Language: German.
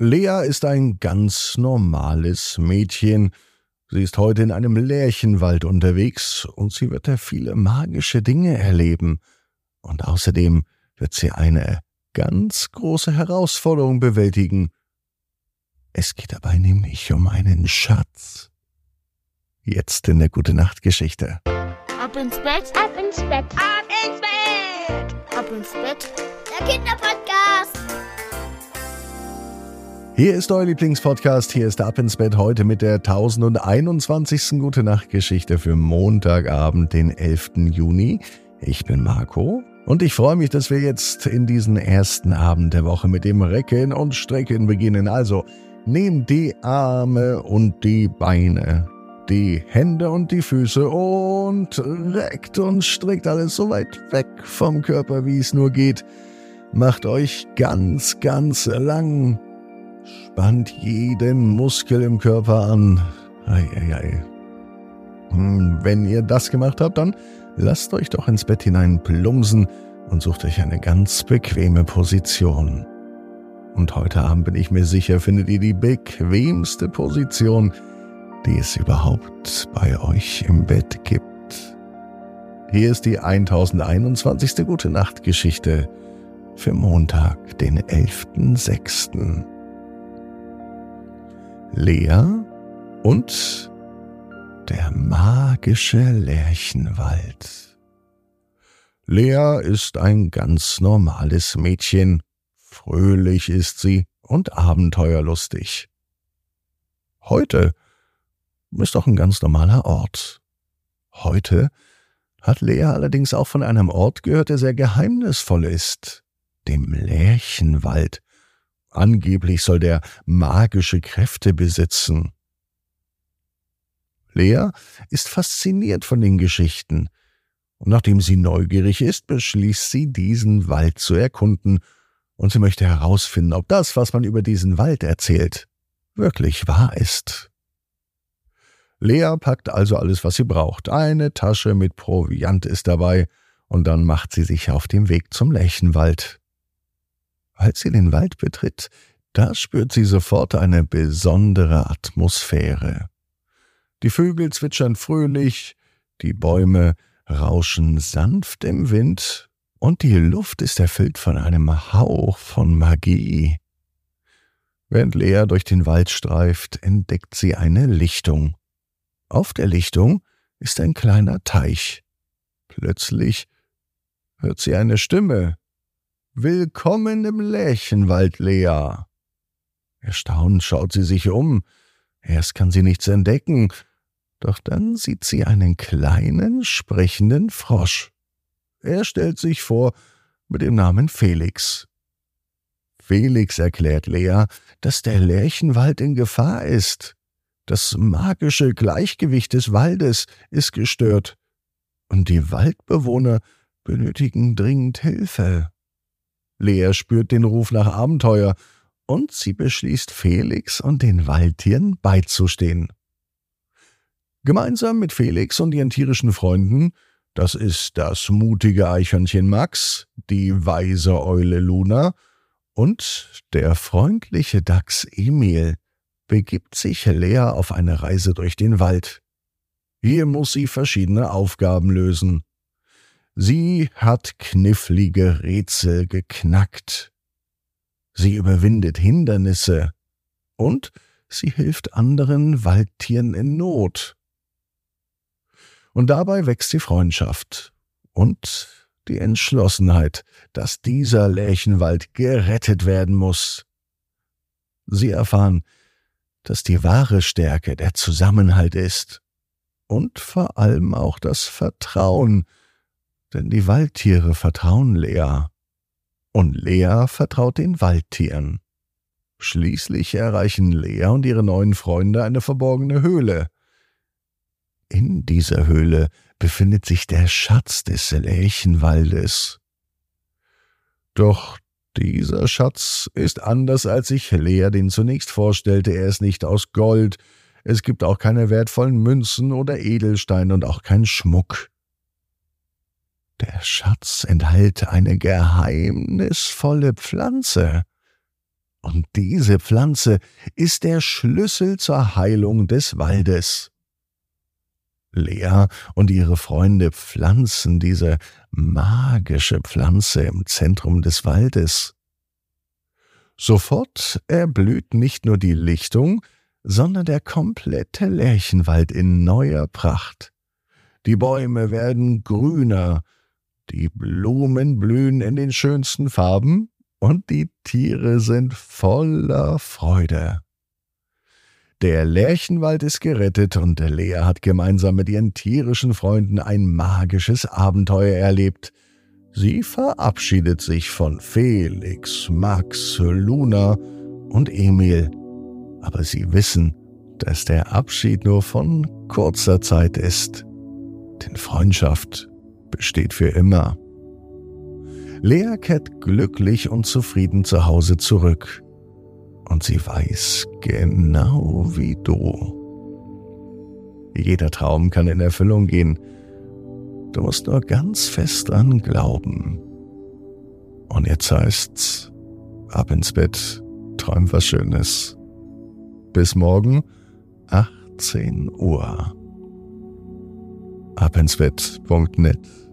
Lea ist ein ganz normales Mädchen. Sie ist heute in einem Lärchenwald unterwegs und sie wird da viele magische Dinge erleben. Und außerdem wird sie eine ganz große Herausforderung bewältigen. Es geht dabei nämlich um einen Schatz. Jetzt in der Gute Nacht Geschichte. Ab ins Bett, ab ins Bett, ab ins Bett, ab ins Bett. Der Kinderpodcast. Hier ist euer Lieblingspodcast. Hier ist Ab ins Bett heute mit der 1021. Gute Nacht Geschichte für Montagabend, den 11. Juni. Ich bin Marco und ich freue mich, dass wir jetzt in diesen ersten Abend der Woche mit dem Recken und Strecken beginnen. Also nehmt die Arme und die Beine, die Hände und die Füße und reckt und streckt alles so weit weg vom Körper, wie es nur geht. Macht euch ganz, ganz lang Spannt jeden Muskel im Körper an. Eieiei. Hm, wenn ihr das gemacht habt, dann lasst euch doch ins Bett hinein plumsen und sucht euch eine ganz bequeme Position. Und heute Abend bin ich mir sicher, findet ihr die bequemste Position, die es überhaupt bei euch im Bett gibt. Hier ist die 1021. Gute Nacht Geschichte für Montag, den 11.06. Lea und der magische Lärchenwald. Lea ist ein ganz normales Mädchen. Fröhlich ist sie und abenteuerlustig. Heute ist doch ein ganz normaler Ort. Heute hat Lea allerdings auch von einem Ort gehört, der sehr geheimnisvoll ist, dem Lärchenwald, Angeblich soll der magische Kräfte besitzen. Lea ist fasziniert von den Geschichten, und nachdem sie neugierig ist, beschließt sie, diesen Wald zu erkunden, und sie möchte herausfinden, ob das, was man über diesen Wald erzählt, wirklich wahr ist. Lea packt also alles, was sie braucht. Eine Tasche mit Proviant ist dabei, und dann macht sie sich auf den Weg zum Lärchenwald. Als sie den Wald betritt, da spürt sie sofort eine besondere Atmosphäre. Die Vögel zwitschern fröhlich, die Bäume rauschen sanft im Wind und die Luft ist erfüllt von einem Hauch von Magie. Während Lea durch den Wald streift, entdeckt sie eine Lichtung. Auf der Lichtung ist ein kleiner Teich. Plötzlich hört sie eine Stimme. Willkommen im Lärchenwald, Lea. Erstaunt schaut sie sich um. Erst kann sie nichts entdecken, doch dann sieht sie einen kleinen, sprechenden Frosch. Er stellt sich vor mit dem Namen Felix. Felix erklärt Lea, dass der Lärchenwald in Gefahr ist. Das magische Gleichgewicht des Waldes ist gestört, und die Waldbewohner benötigen dringend Hilfe. Lea spürt den Ruf nach Abenteuer und sie beschließt, Felix und den Waldtieren beizustehen. Gemeinsam mit Felix und ihren tierischen Freunden, das ist das mutige Eichhörnchen Max, die weise Eule Luna und der freundliche Dachs Emil, begibt sich Lea auf eine Reise durch den Wald. Hier muss sie verschiedene Aufgaben lösen. Sie hat knifflige Rätsel geknackt. Sie überwindet Hindernisse und sie hilft anderen Waldtieren in Not. Und dabei wächst die Freundschaft und die Entschlossenheit, dass dieser Lärchenwald gerettet werden muss. Sie erfahren, dass die wahre Stärke der Zusammenhalt ist und vor allem auch das Vertrauen, denn die Waldtiere vertrauen Lea. Und Lea vertraut den Waldtieren. Schließlich erreichen Lea und ihre neuen Freunde eine verborgene Höhle. In dieser Höhle befindet sich der Schatz des Lärchenwaldes. Doch dieser Schatz ist anders, als sich Lea den zunächst vorstellte. Er ist nicht aus Gold, es gibt auch keine wertvollen Münzen oder Edelsteine und auch kein Schmuck. Der Schatz enthält eine geheimnisvolle Pflanze. Und diese Pflanze ist der Schlüssel zur Heilung des Waldes. Lea und ihre Freunde pflanzen diese magische Pflanze im Zentrum des Waldes. Sofort erblüht nicht nur die Lichtung, sondern der komplette Lärchenwald in neuer Pracht. Die Bäume werden grüner, die Blumen blühen in den schönsten Farben und die Tiere sind voller Freude. Der Lärchenwald ist gerettet und Lea hat gemeinsam mit ihren tierischen Freunden ein magisches Abenteuer erlebt. Sie verabschiedet sich von Felix, Max, Luna und Emil. Aber sie wissen, dass der Abschied nur von kurzer Zeit ist. Denn Freundschaft besteht für immer. Lea kehrt glücklich und zufrieden zu Hause zurück. Und sie weiß genau wie du. Jeder Traum kann in Erfüllung gehen. Du musst nur ganz fest dran glauben. Und jetzt heißt's, ab ins Bett, träum was Schönes. Bis morgen, 18 Uhr. abinsbett.net